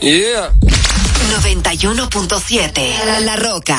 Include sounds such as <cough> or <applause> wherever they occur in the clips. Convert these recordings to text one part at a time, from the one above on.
Yeah. 91.7 La Roca.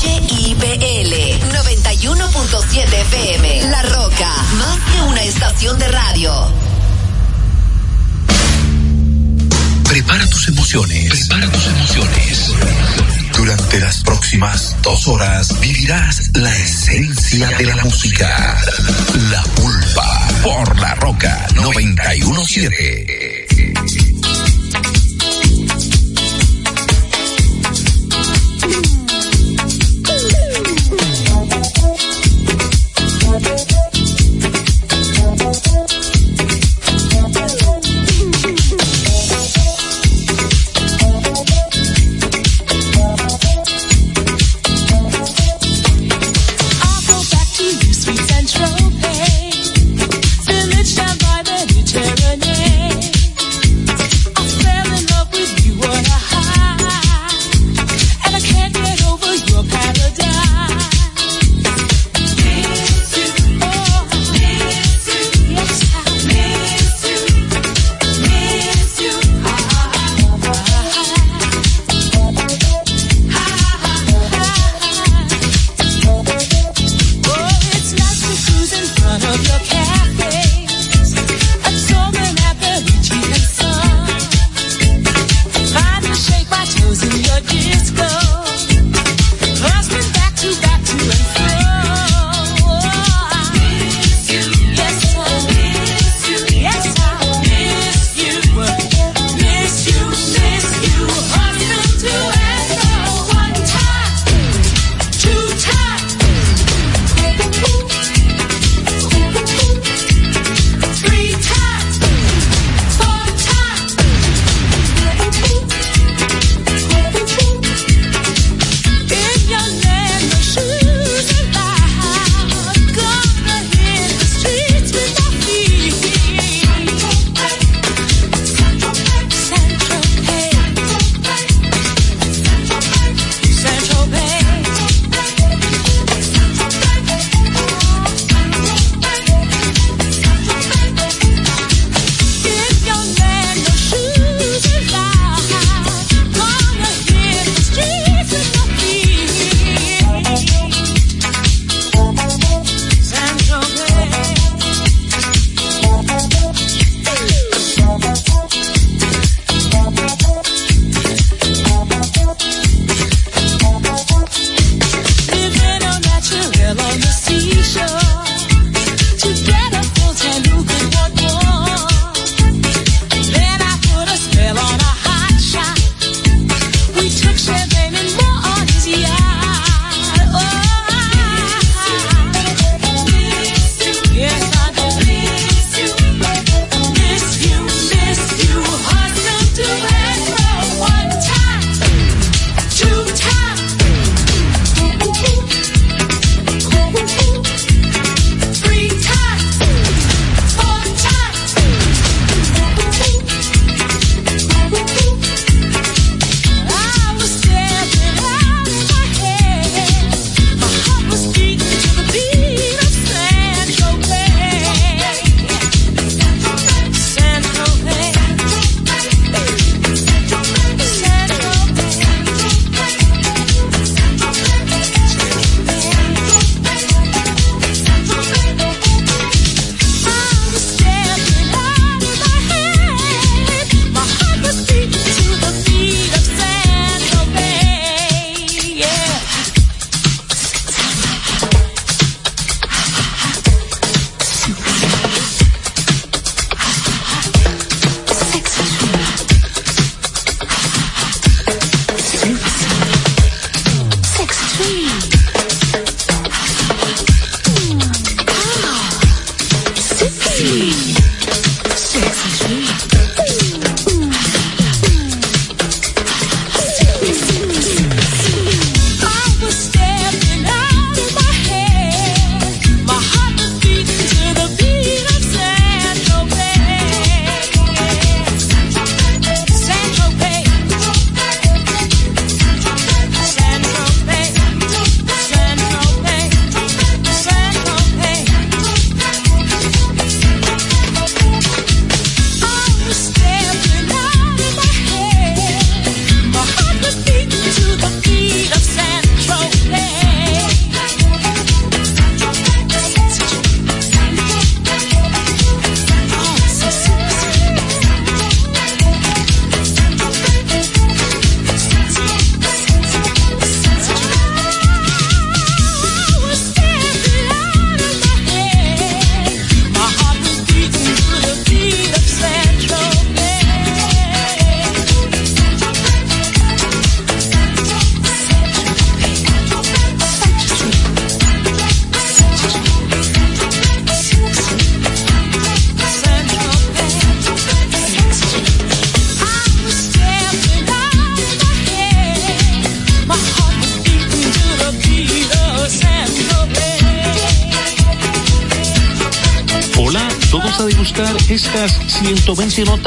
HIPL 91.7 FM. La Roca, más que una estación de radio. Prepara tus emociones. Prepara tus emociones. Durante las próximas dos horas vivirás la esencia de la música. La pulpa por la roca 917.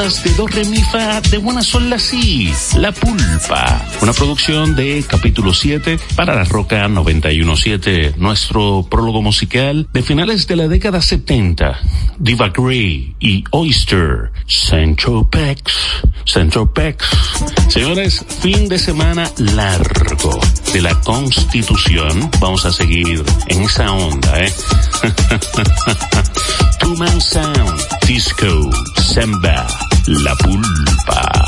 120 notas de do, re, mi, fa de buena sol, la. La Pulpa. Una producción de capítulo 7 para la Roca 917. Nuestro prólogo musical de finales de la década 70. Diva Gray y Oyster. Central Pex. Central Pex. Señores, fin de semana largo de la Constitución. Vamos a seguir en esa onda, ¿eh? <laughs> Two Man Sound, Disco, Samba, La Pulpa.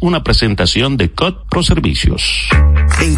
Una presentación de COD Pro Servicios.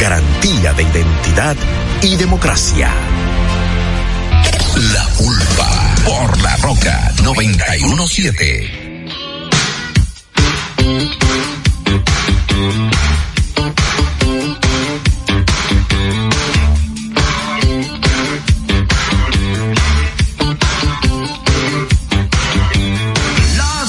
garantía de identidad y democracia. La Pulpa por la Roca 917. La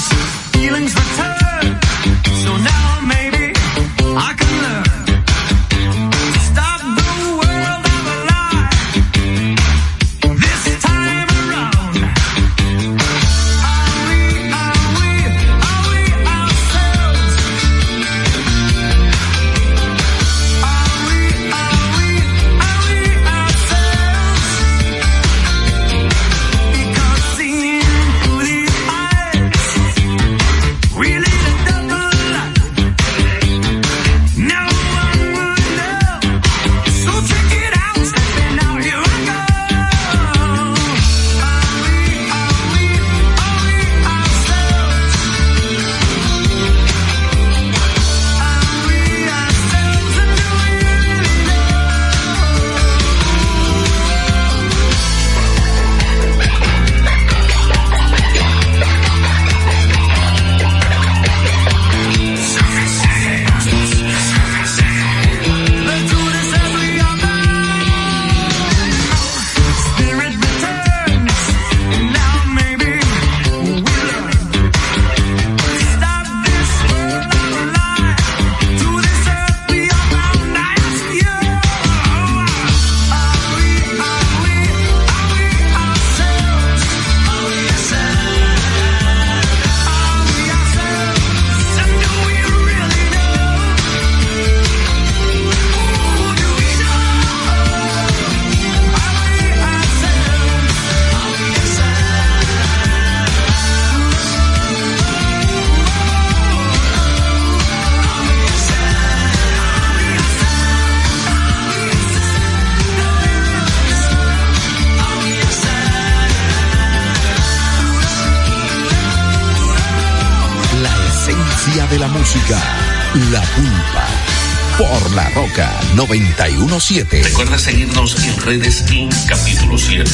917. Recuerda seguirnos en redes en capítulo 7.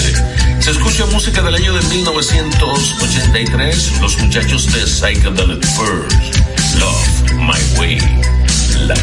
Se escucha música del año de 1983. Los muchachos de Psychedelic First. Love My Way. La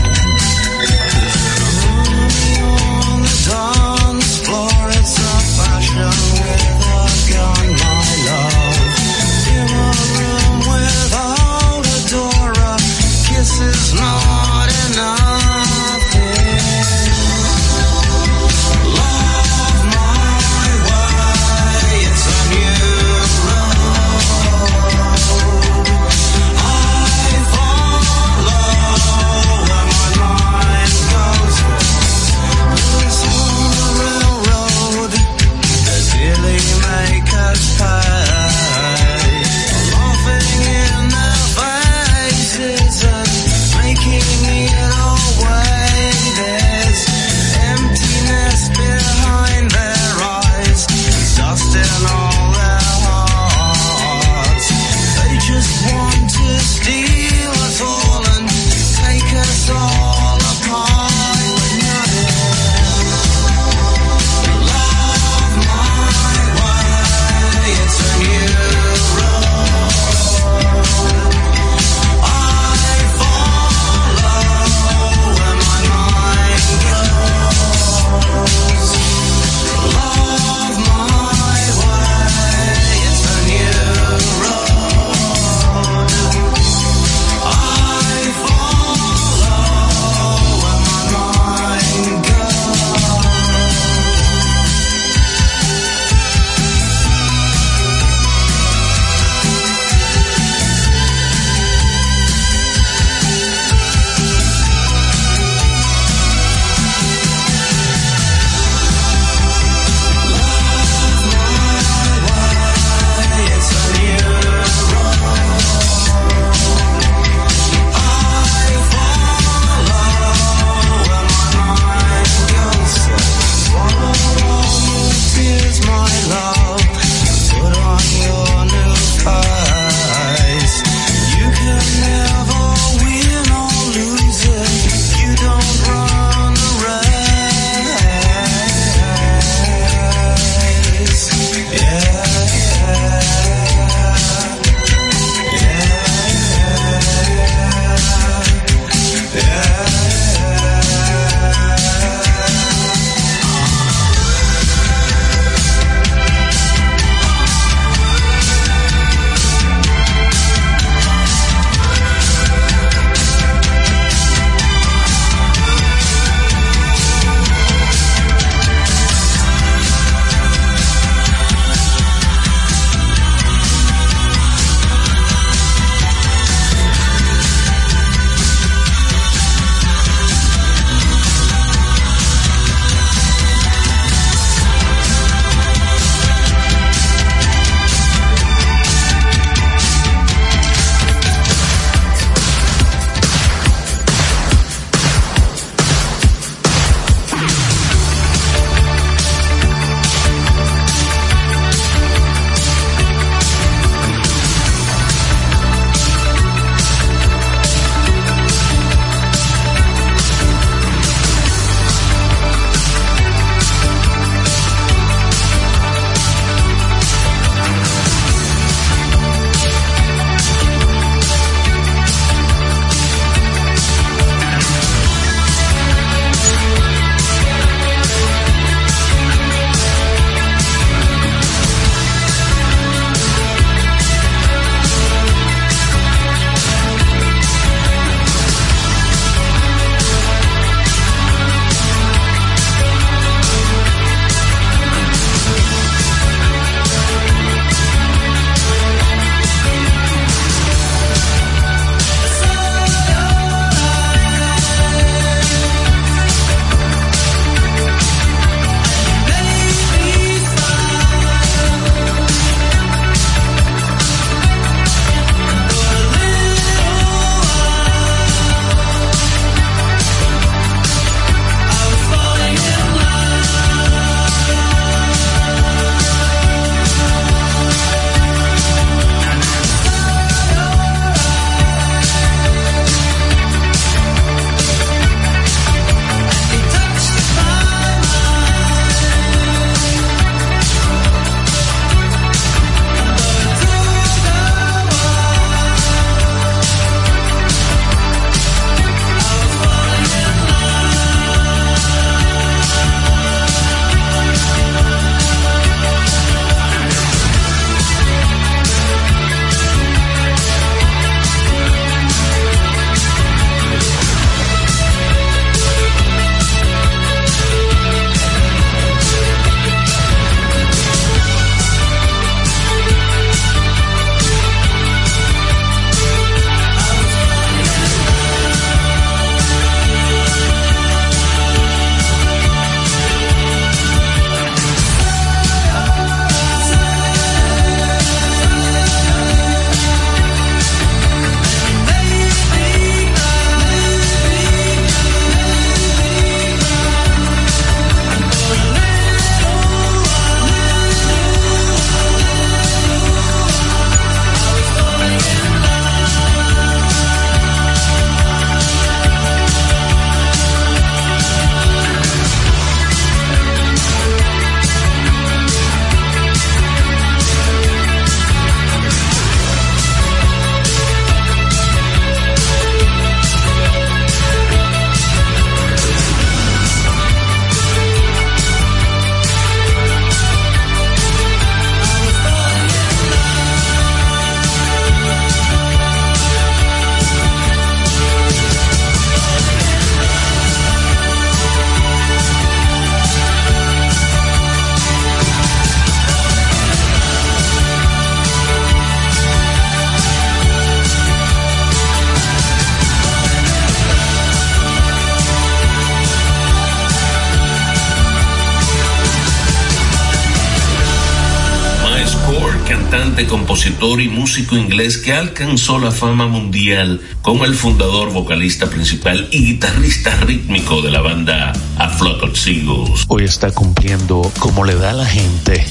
cantante, compositor y músico inglés que alcanzó la fama mundial como el fundador, vocalista principal y guitarrista rítmico de la banda A Flock of Seagulls. Hoy está cumpliendo como le da a la gente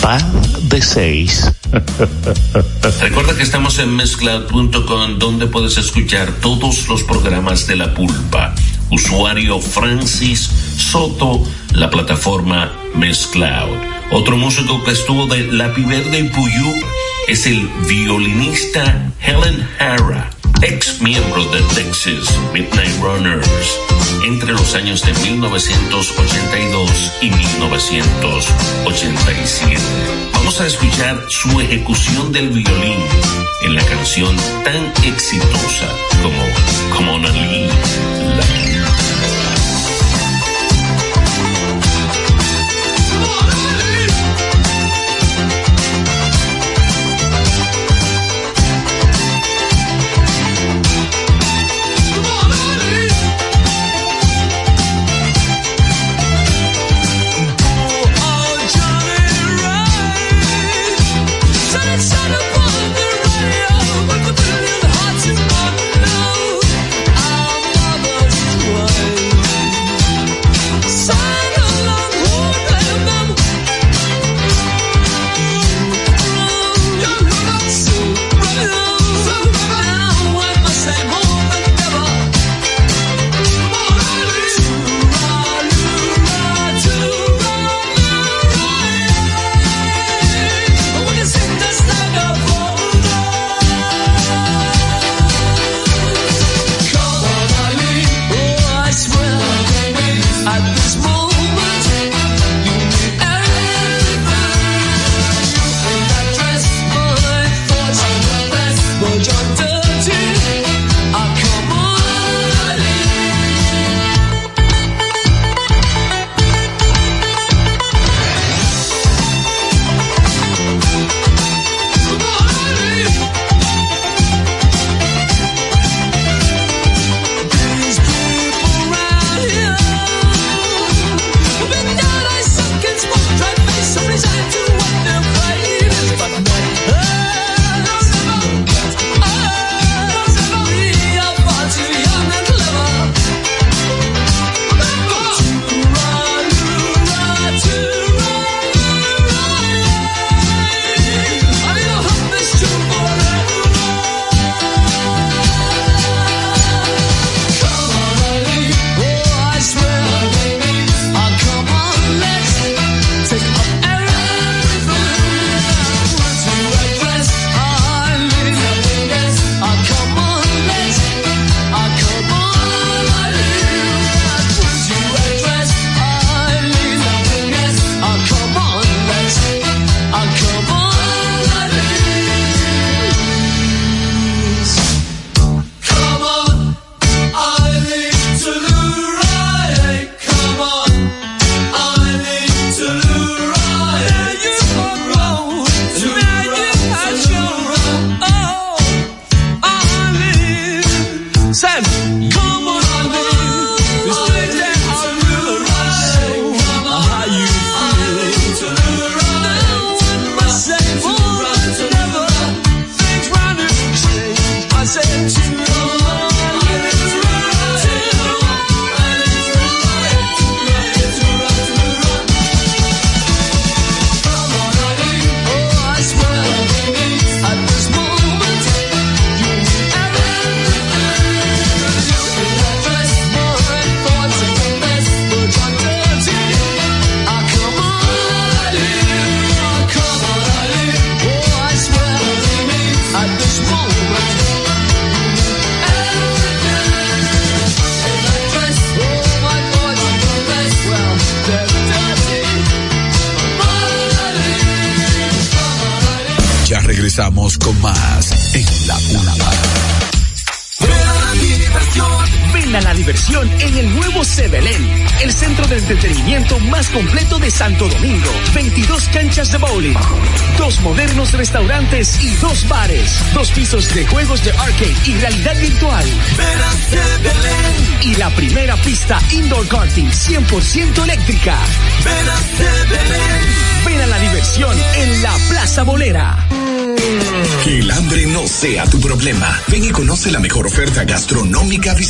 pan de seis. <laughs> Recuerda que estamos en mezcla.com donde puedes escuchar todos los programas de la pulpa. Usuario Francis Soto, la plataforma Mezcloud. Otro músico que estuvo de La Verde y Puyú es el violinista Helen Hara, ex miembro de Texas Midnight Runners, entre los años de 1982 y 1987. Vamos a escuchar su ejecución del violín en la canción tan exitosa como Come on Ali,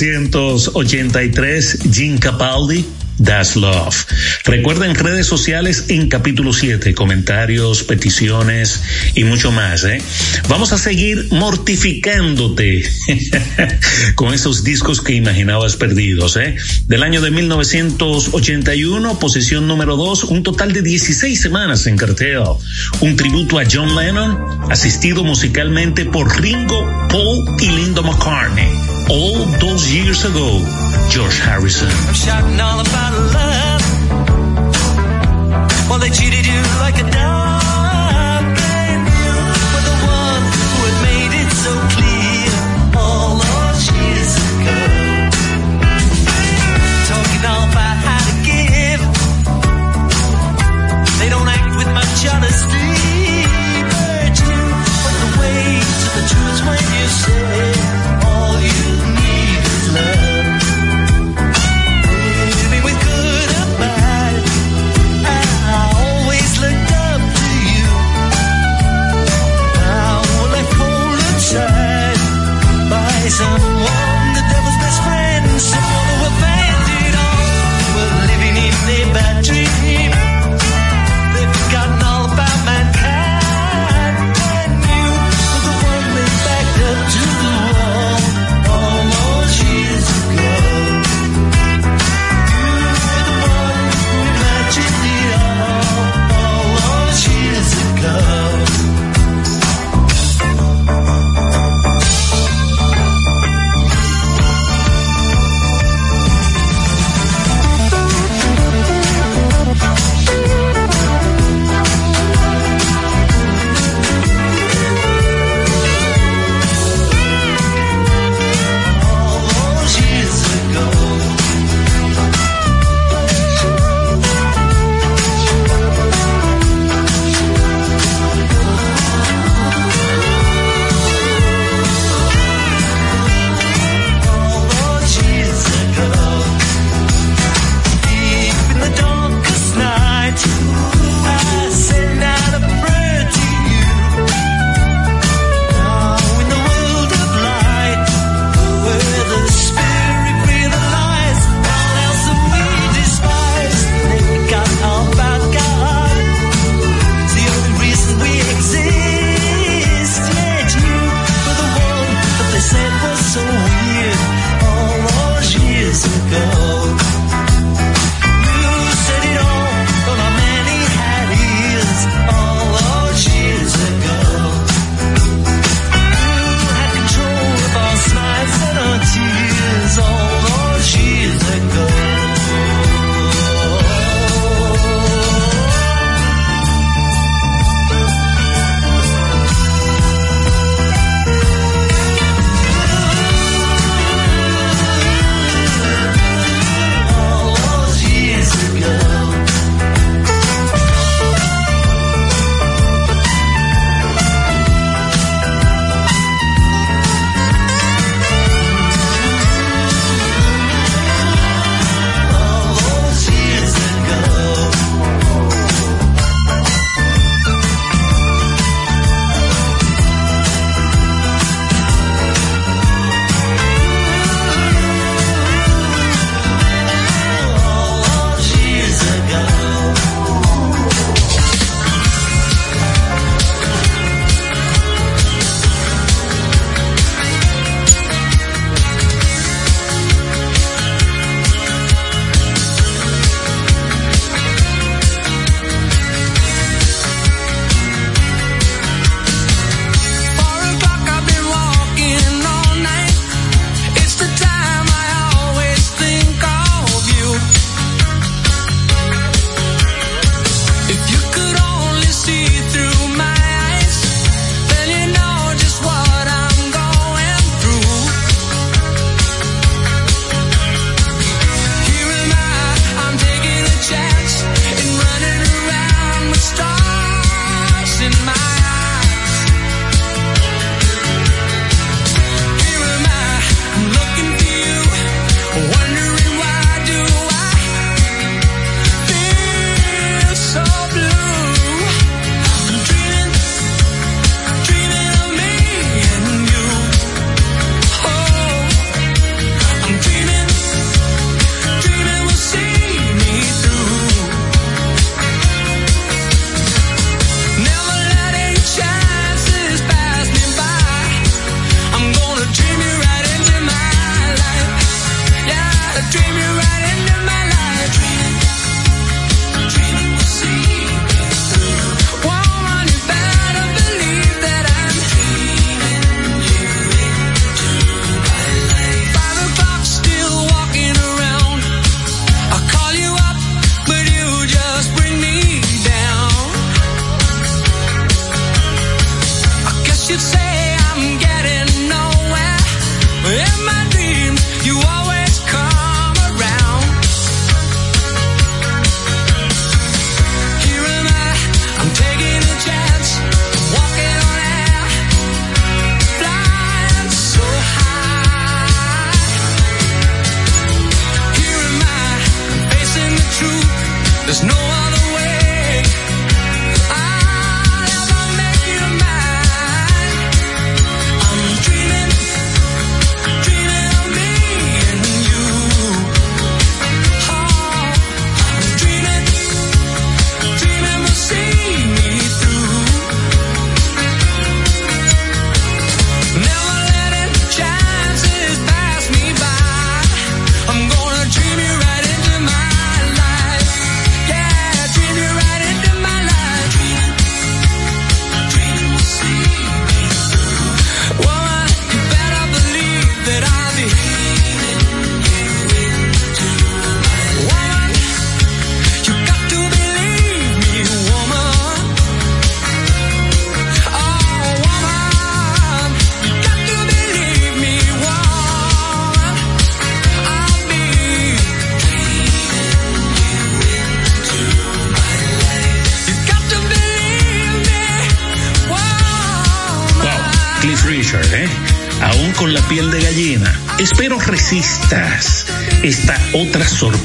1983, Jim Capaldi. That's Love. Recuerden redes sociales en capítulo 7, comentarios, peticiones y mucho más. ¿eh? Vamos a seguir mortificándote <laughs> con esos discos que imaginabas perdidos. ¿eh? Del año de 1981, posición número 2, un total de 16 semanas en cartel. Un tributo a John Lennon, asistido musicalmente por Ringo, Paul y Linda McCartney. all those years ago, George Harrison. I'm shouting all about love. Well, they cheated you like a dog.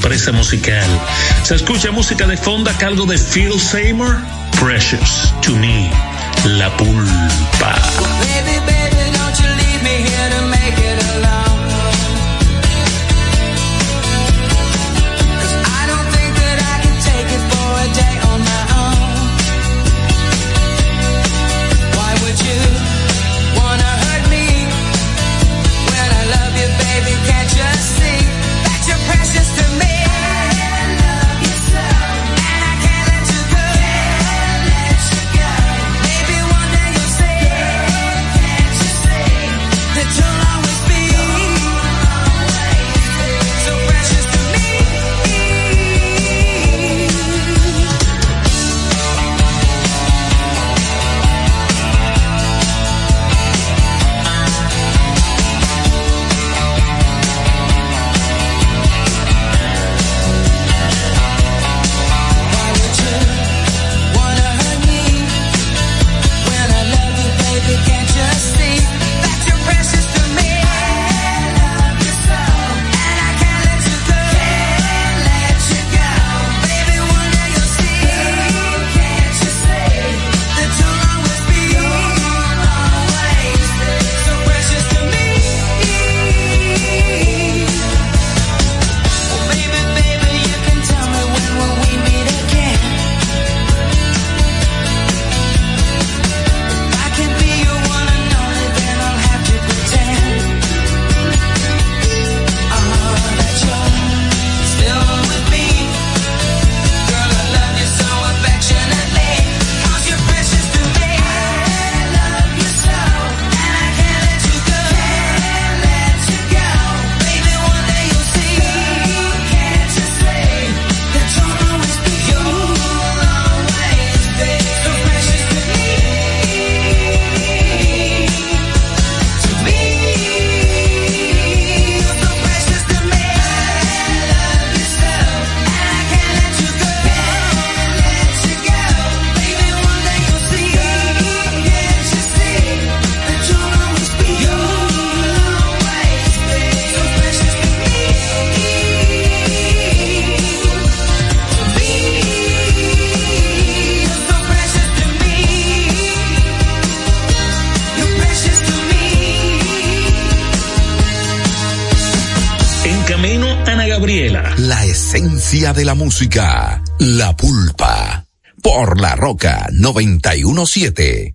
Sorpresa musical. Se escucha música de fondo a cargo de Phil Seymour, Precious to Me, La Pulpa. De la música, la pulpa, por la roca 917.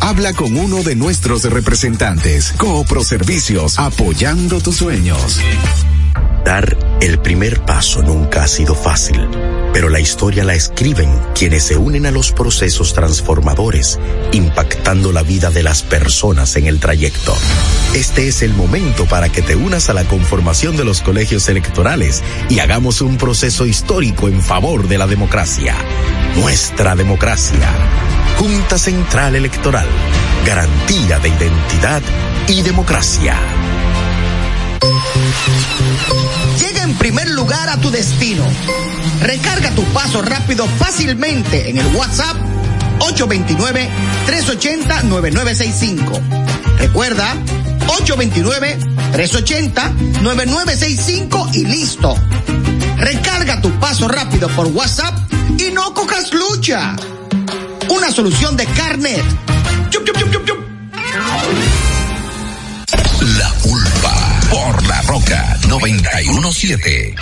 Habla con uno de nuestros representantes. Coopro Servicios, apoyando tus sueños. Dar el primer paso nunca ha sido fácil, pero la historia la escriben quienes se unen a los procesos transformadores, impactando la vida de las personas en el trayecto. Este es el momento para que te unas a la conformación de los colegios electorales y hagamos un proceso histórico en favor de la democracia. Nuestra democracia. Junta Central Electoral. Garantía de identidad y democracia. Llega en primer lugar a tu destino. Recarga tu paso rápido fácilmente en el WhatsApp 829-380-9965. Recuerda, 829-380-9965 y listo. Recarga tu paso rápido por WhatsApp y no cojas lucha. Una solución de carnet. La pulpa, por la roca 917.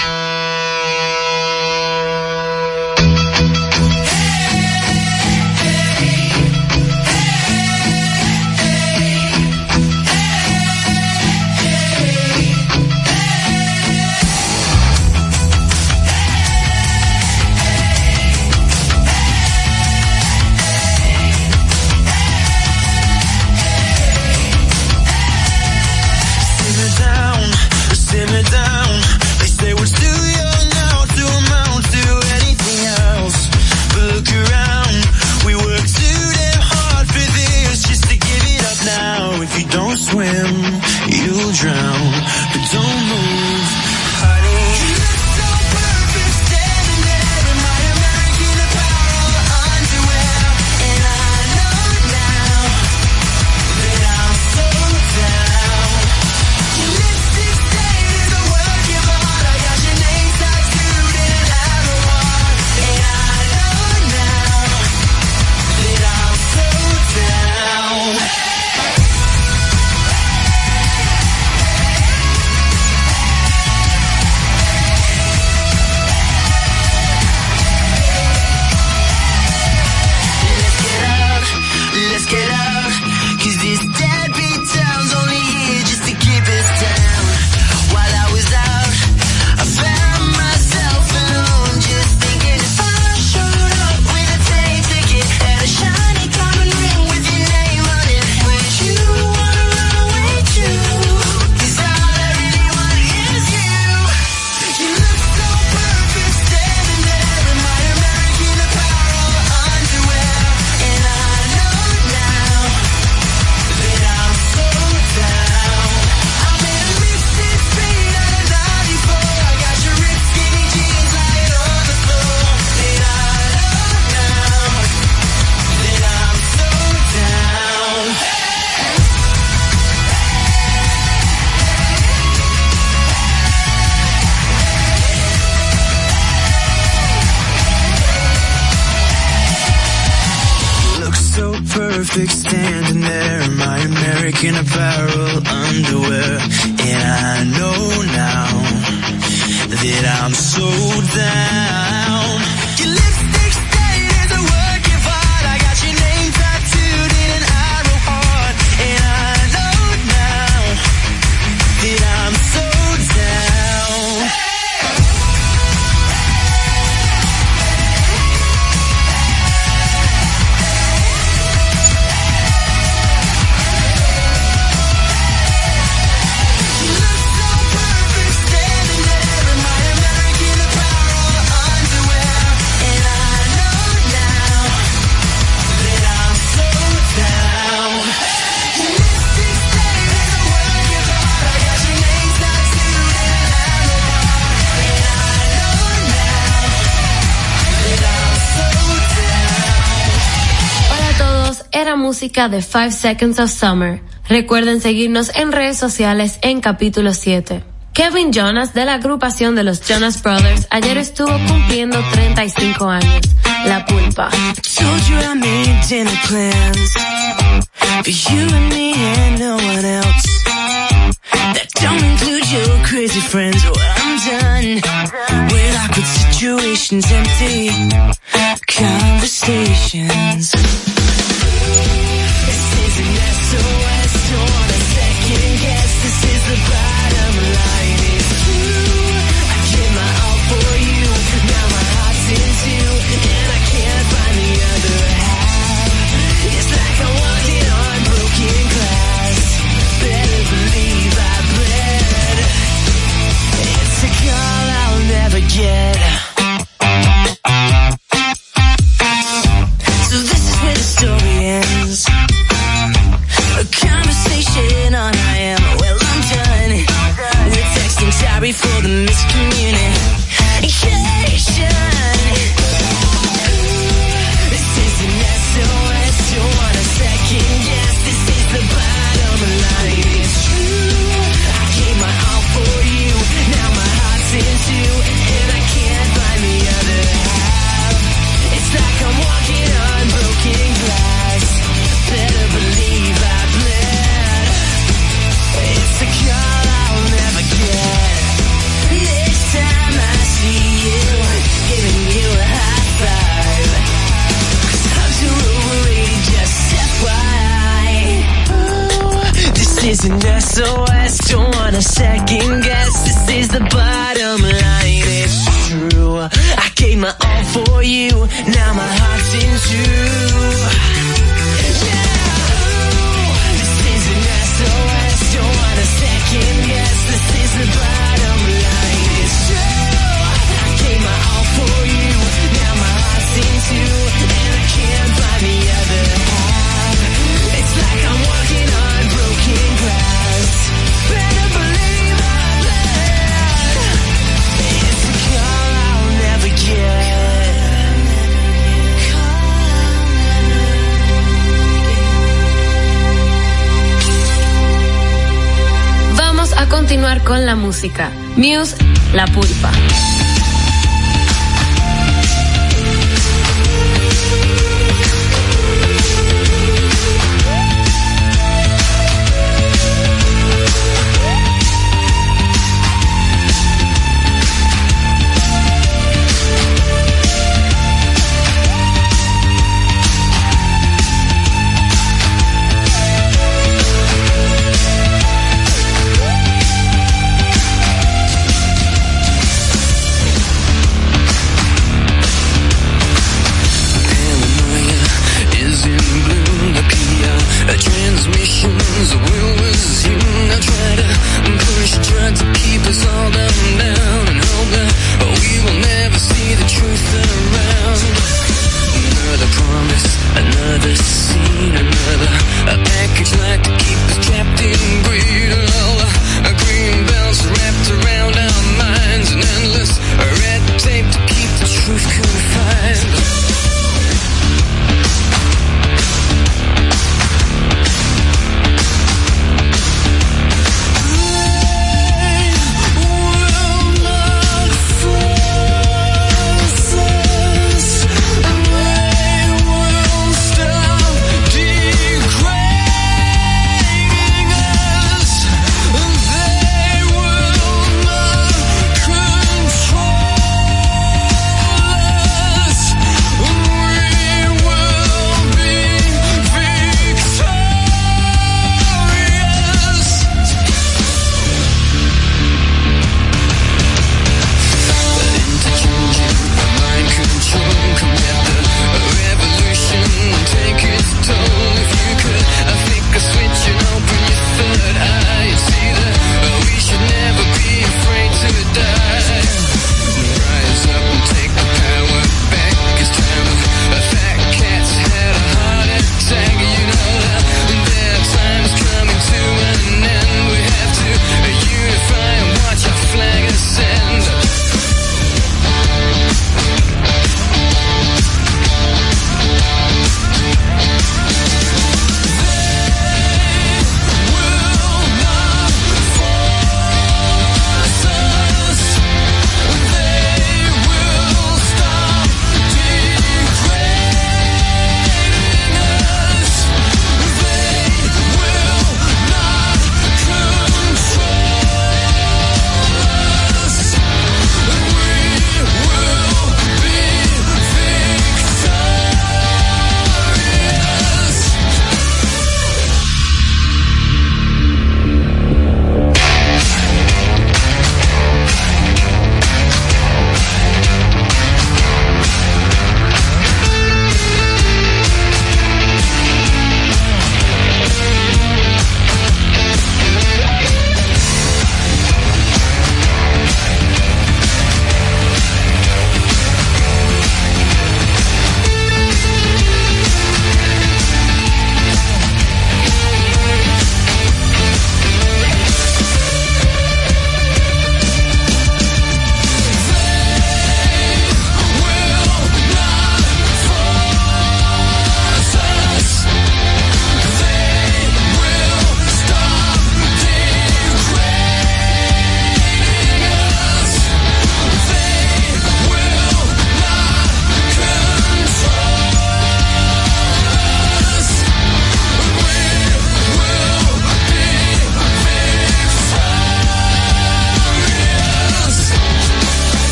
música de 5 Seconds of Summer. Recuerden seguirnos en redes sociales en capítulo 7. Kevin Jonas de la agrupación de los Jonas Brothers ayer estuvo cumpliendo 35 años. La pulpa. Situations, empty conversations. This is an SOS, don't wanna second guess. This is the bottom line. sorry for the miscommunication. my all for you. Now my heart's in tune. con la música. Muse La Pulpa.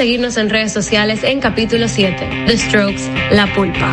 Seguirnos en redes sociales en capítulo 7. The Strokes, La Pulpa.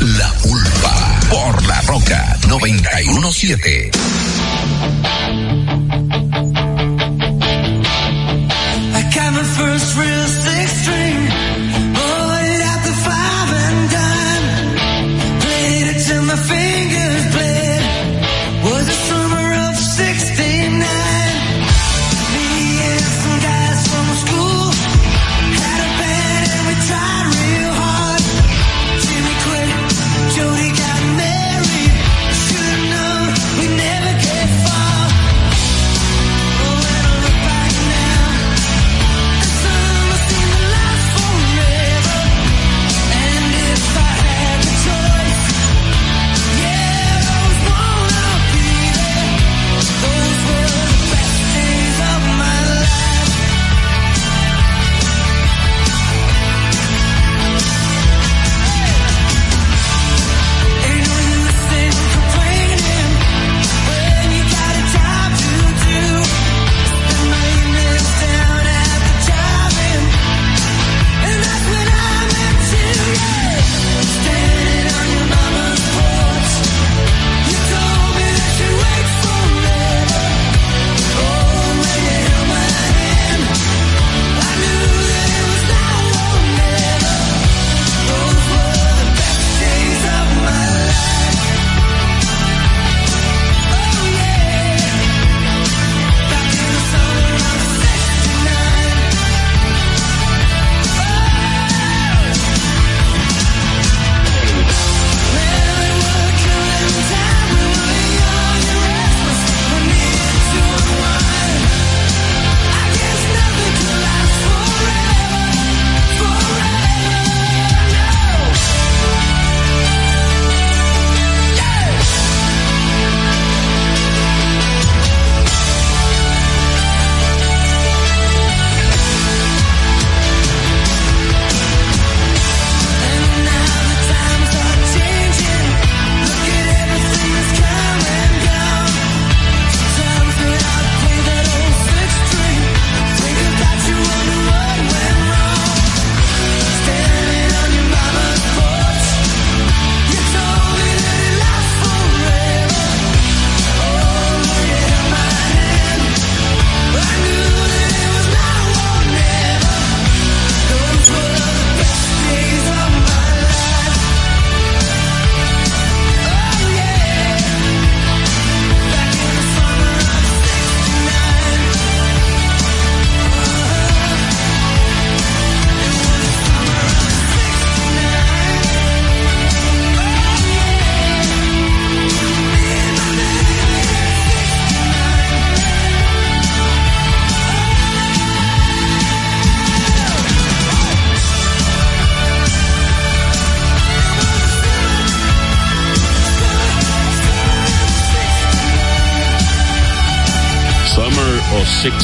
La Pulpa por La Roca 917.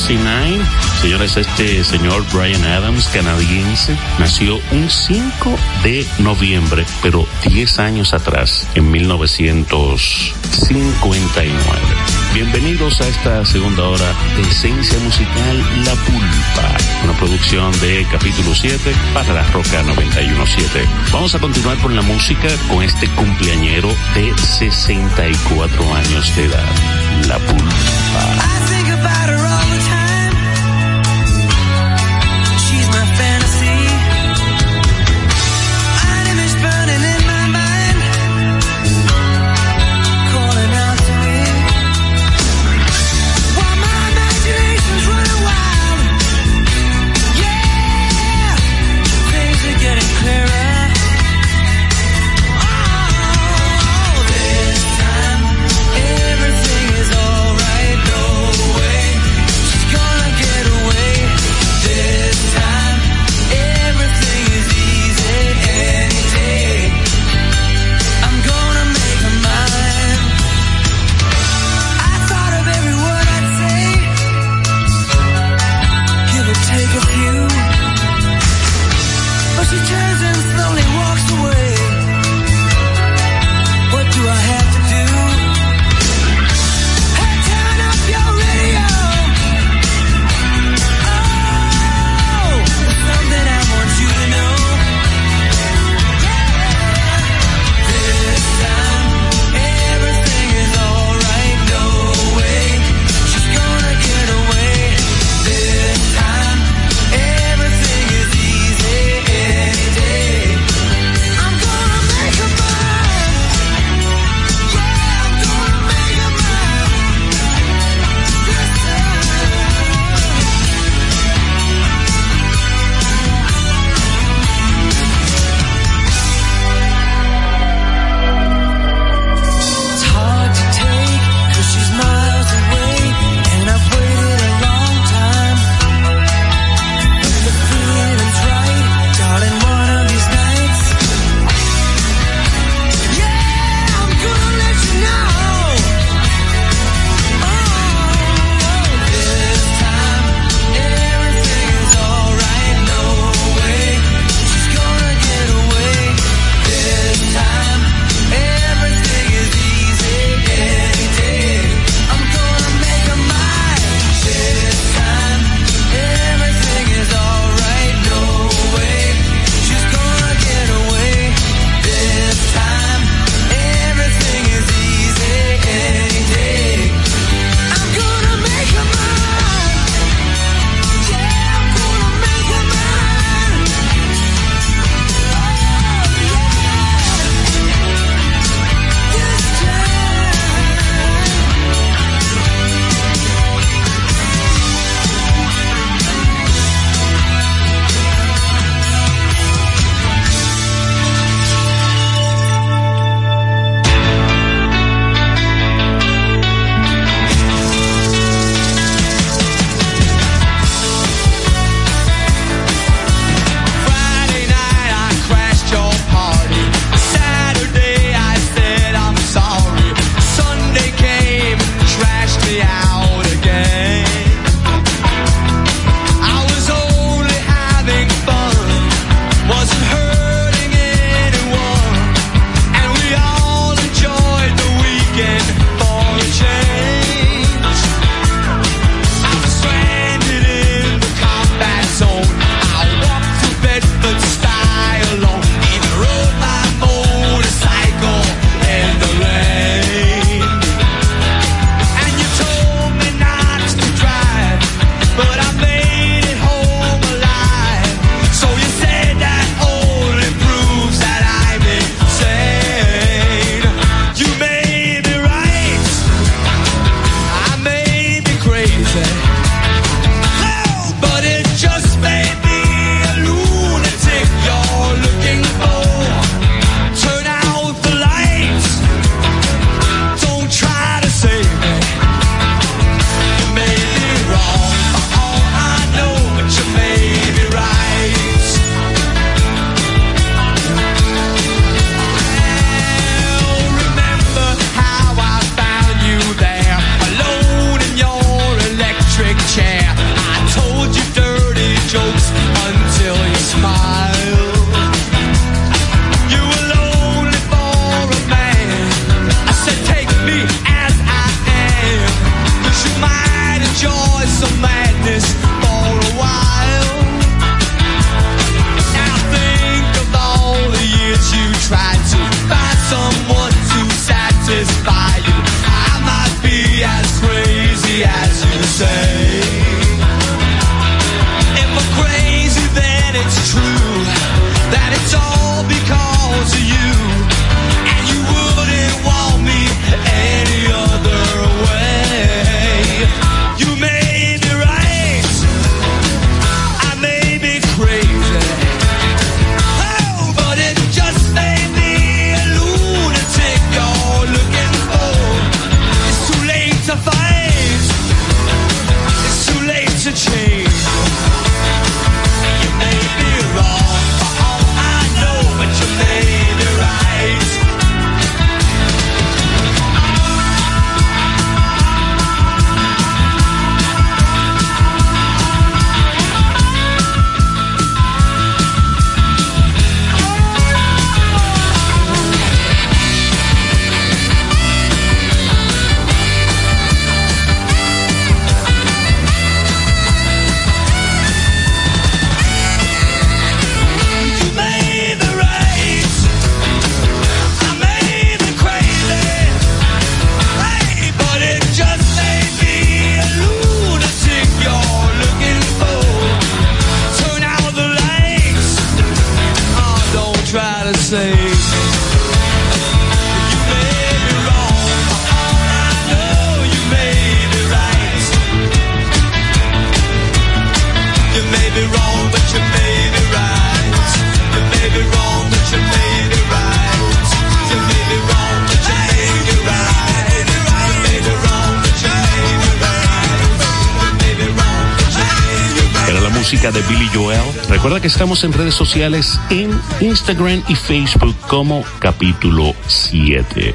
69. Señores, este señor Brian Adams, canadiense, nació un 5 de noviembre, pero 10 años atrás, en 1959. Bienvenidos a esta segunda hora de Esencia Musical La Pulpa, una producción de capítulo 7 para la Roca 917. Vamos a continuar con la música con este cumpleañero de 64 años de edad, La Pulpa. estamos en redes sociales en Instagram y Facebook como capítulo 7.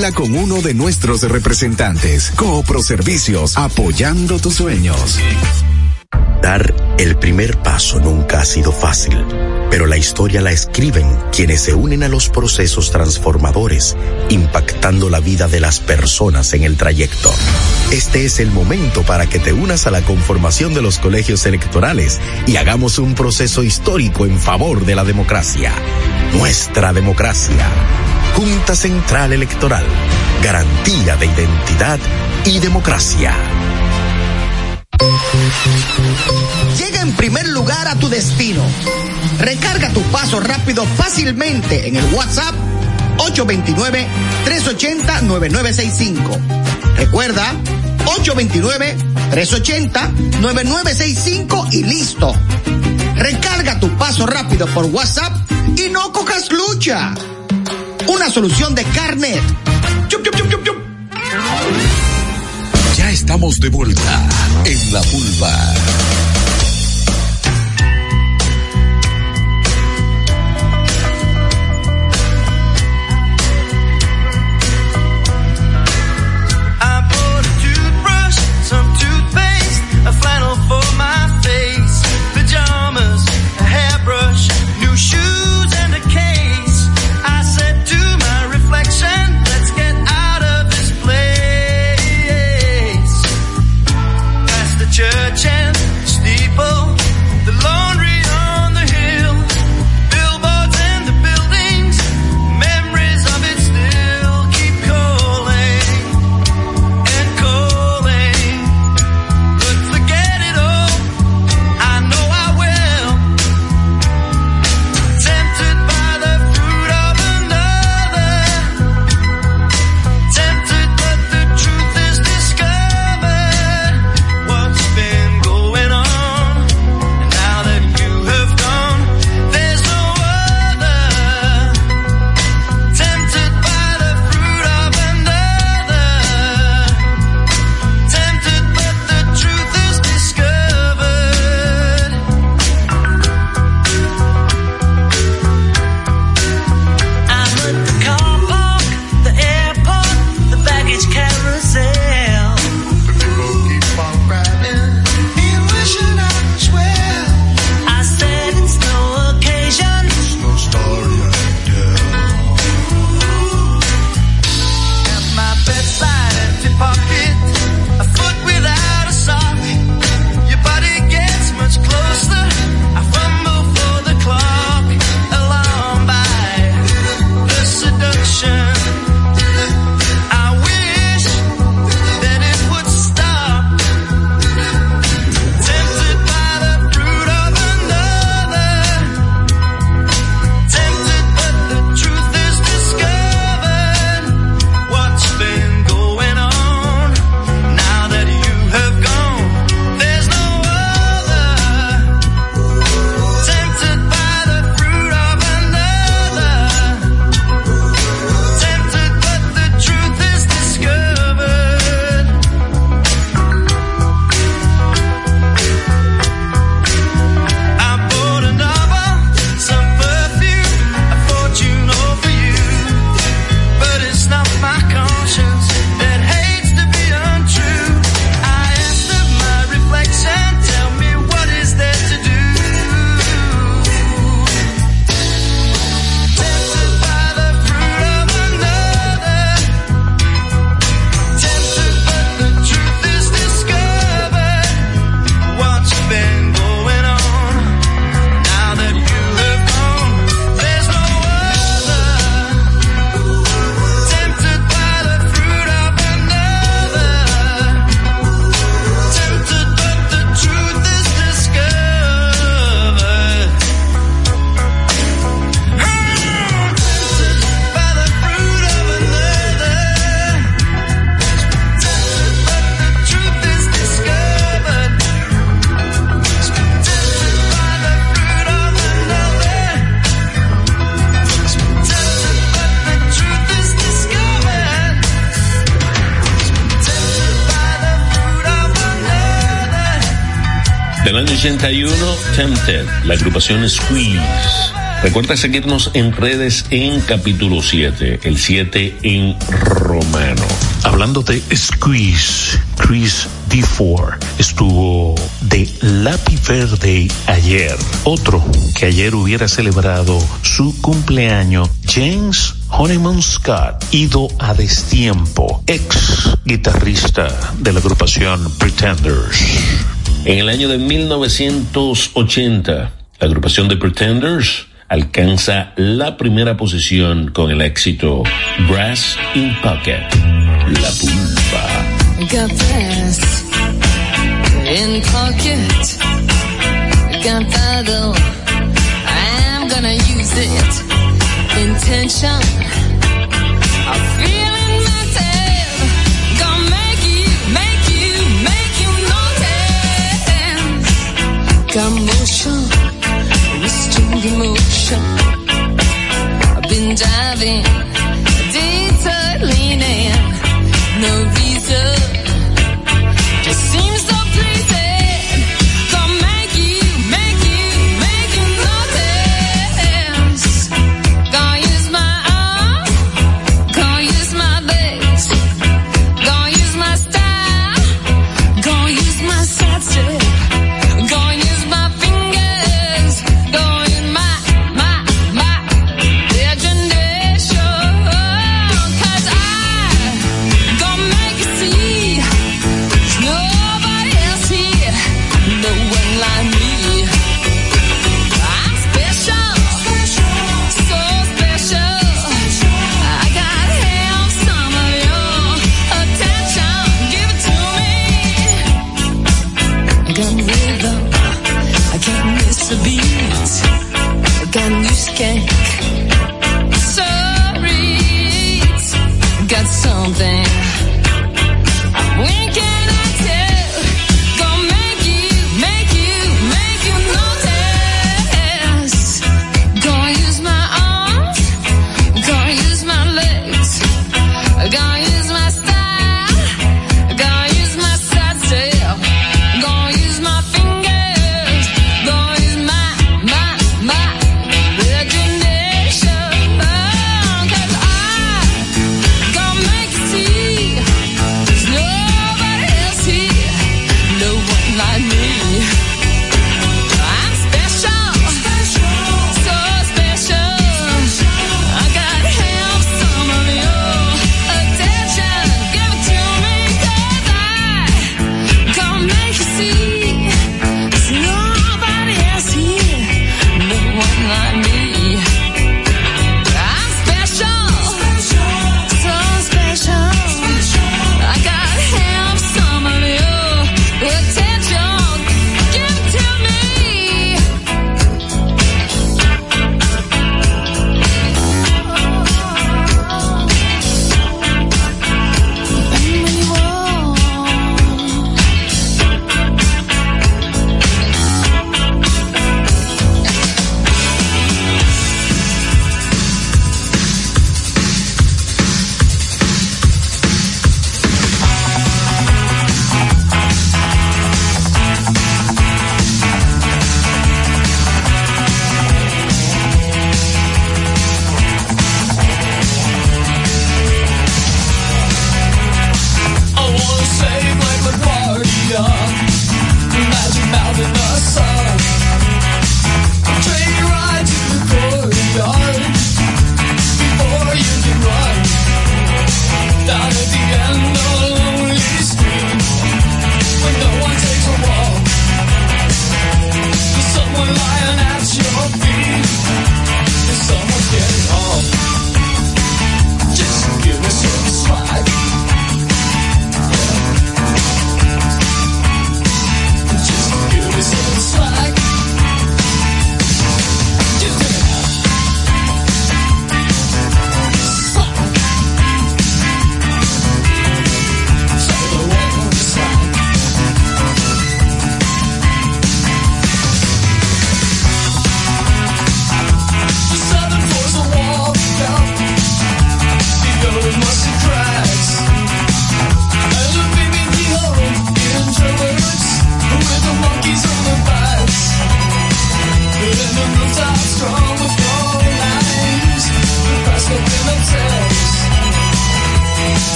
Habla con uno de nuestros representantes. Coopro Servicios, apoyando tus sueños. Dar el primer paso nunca ha sido fácil, pero la historia la escriben quienes se unen a los procesos transformadores, impactando la vida de las personas en el trayecto. Este es el momento para que te unas a la conformación de los colegios electorales y hagamos un proceso histórico en favor de la democracia. Nuestra democracia. Junta Central Electoral. Garantía de identidad y democracia. Llega en primer lugar a tu destino. Recarga tu paso rápido fácilmente en el WhatsApp 829-380-9965. Recuerda, 829-380-9965 y listo. Recarga tu paso rápido por WhatsApp y no cojas lucha una solución de carne. Ya estamos de vuelta en la pulva. 81 Tempted, la agrupación Squeeze. Recuerda seguirnos en redes en capítulo 7, el 7 en romano. Hablando de Squeeze, Chris D4 estuvo de Lapi Verde ayer. Otro que ayer hubiera celebrado su cumpleaños, James Honeyman Scott, ido a destiempo, ex guitarrista de la agrupación Pretenders. En el año de 1980, la agrupación de Pretenders alcanza la primera posición con el éxito Brass in Pocket, La Pulpa. Brass in pocket. Intention. Diving,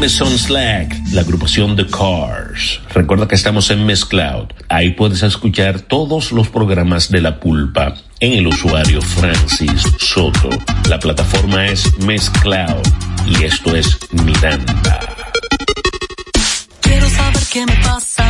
Kim Son Slack, la agrupación The Cars. Recuerda que estamos en Mezcloud. Ahí puedes escuchar todos los programas de La Pulpa en el usuario Francis Soto. La plataforma es Mezcloud y esto es Miranda. Quiero saber qué me pasa,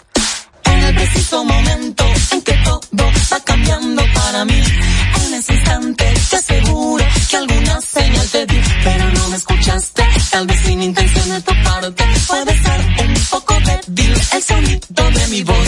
En el preciso momento en que todo va cambiando para mí, en ese instante te aseguro que alguna señal te di, pero no me escuchaste, tal vez sin intención de tu parte, puede ser un poco débil el sonido de mi voz.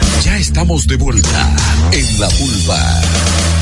Ya estamos de vuelta en la Pulpa.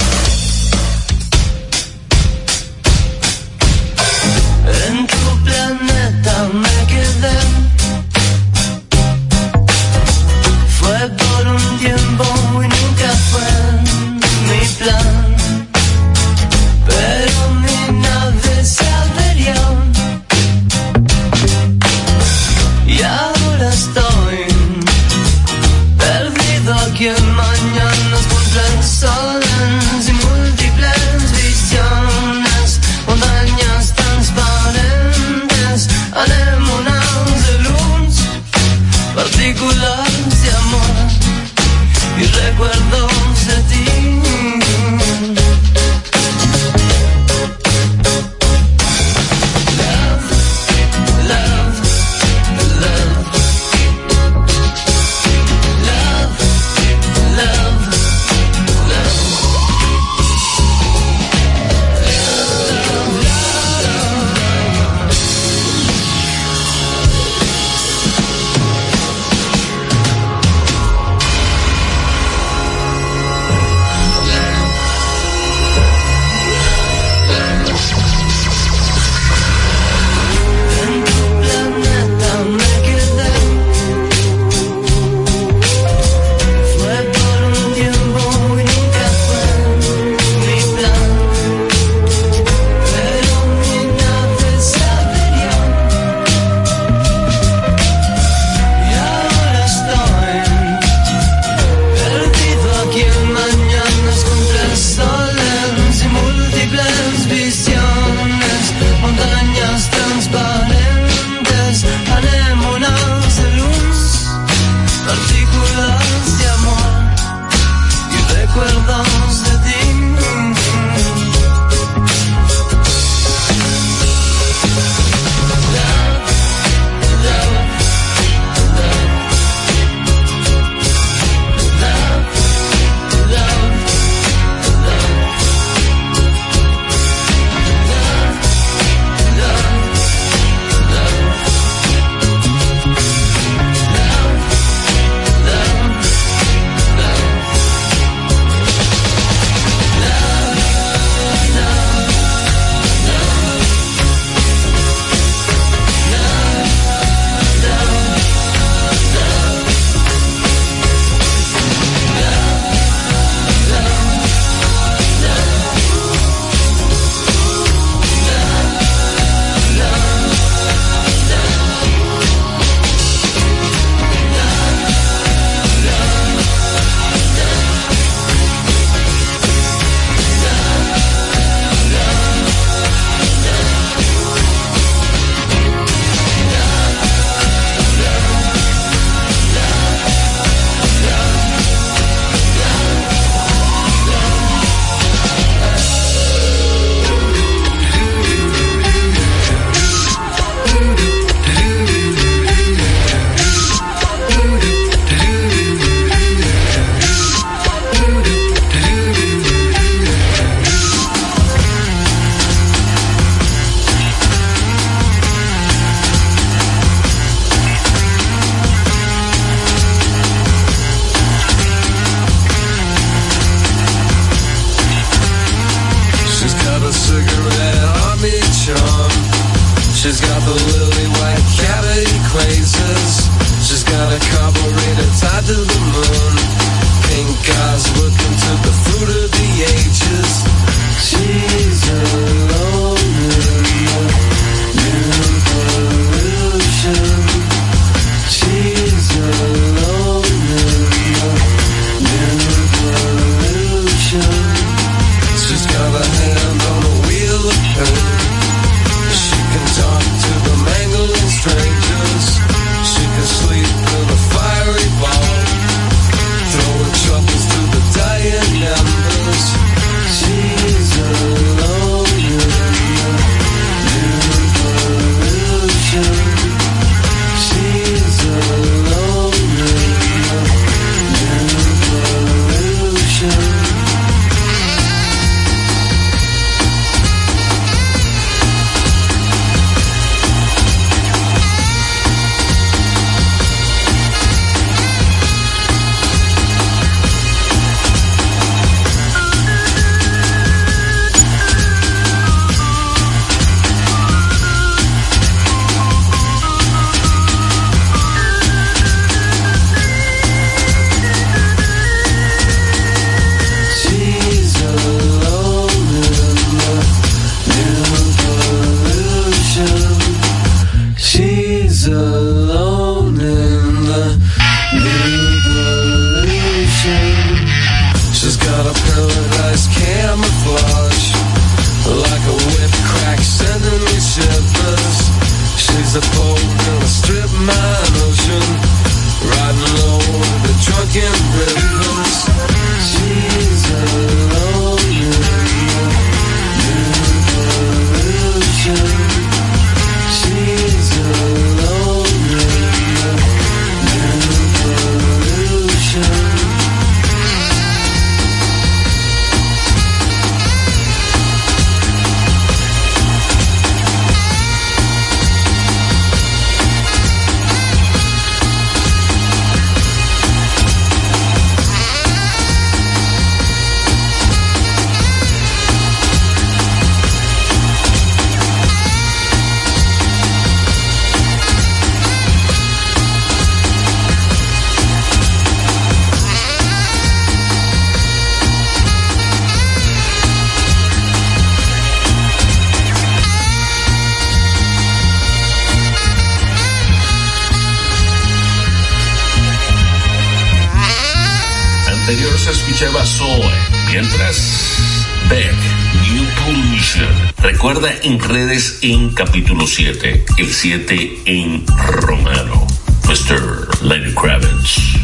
el 7 en romano. Mr. Lenny Kravitz,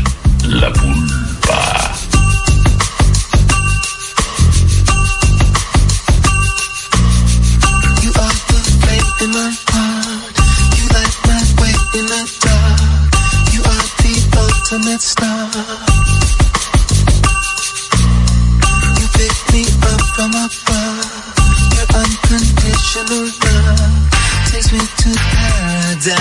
la pulpa. You are the faith in my heart. You light my way in the dark. You are the ultimate star. You pick me up from above. Your unconditional love. takes me to paradise.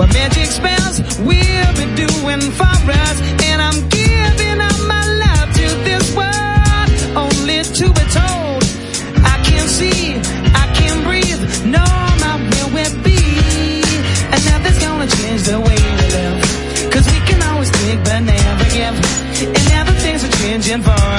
where magic spells will be doing for us. And I'm giving up my love to this world, only to be told I can see, I can breathe, no, my will will be. And nothing's gonna change the way we live, cause we can always think but never give. And now the things are changing for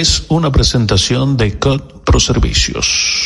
es una presentación de COD Pro Servicios.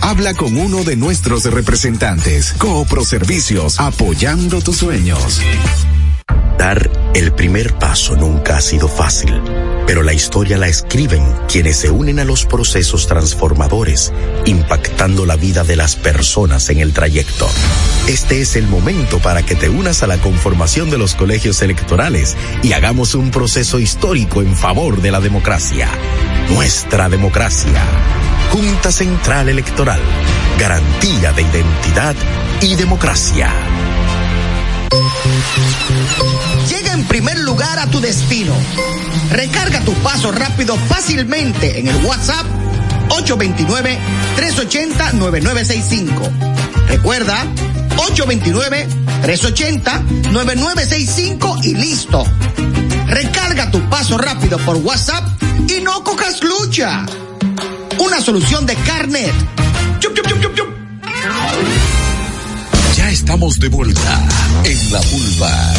Habla con uno de nuestros representantes. Coopro Servicios, apoyando tus sueños. Dar el primer paso nunca ha sido fácil, pero la historia la escriben quienes se unen a los procesos transformadores, impactando la vida de las personas en el trayecto. Este es el momento para que te unas a la conformación de los colegios electorales y hagamos un proceso histórico en favor de la democracia. Nuestra democracia. Junta Central Electoral. Garantía de identidad y democracia. Llega en primer lugar a tu destino. Recarga tu paso rápido fácilmente en el WhatsApp 829-380-9965. Recuerda, 829-380-9965 y listo. Recarga tu paso rápido por WhatsApp y no cojas lucha una solución de Carnet. Ya estamos de vuelta en la vulva.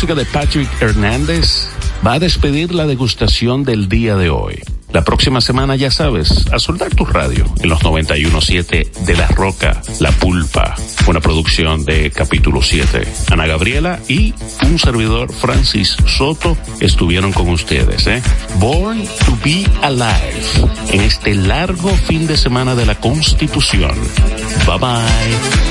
Música de Patrick Hernández, va a despedir la degustación del día de hoy. La próxima semana, ya sabes, a soldar tu radio en los 91.7 de La Roca, La Pulpa, una producción de capítulo 7. Ana Gabriela y un servidor, Francis Soto, estuvieron con ustedes, ¿eh? Born to be Alive, en este largo fin de semana de la Constitución. Bye bye.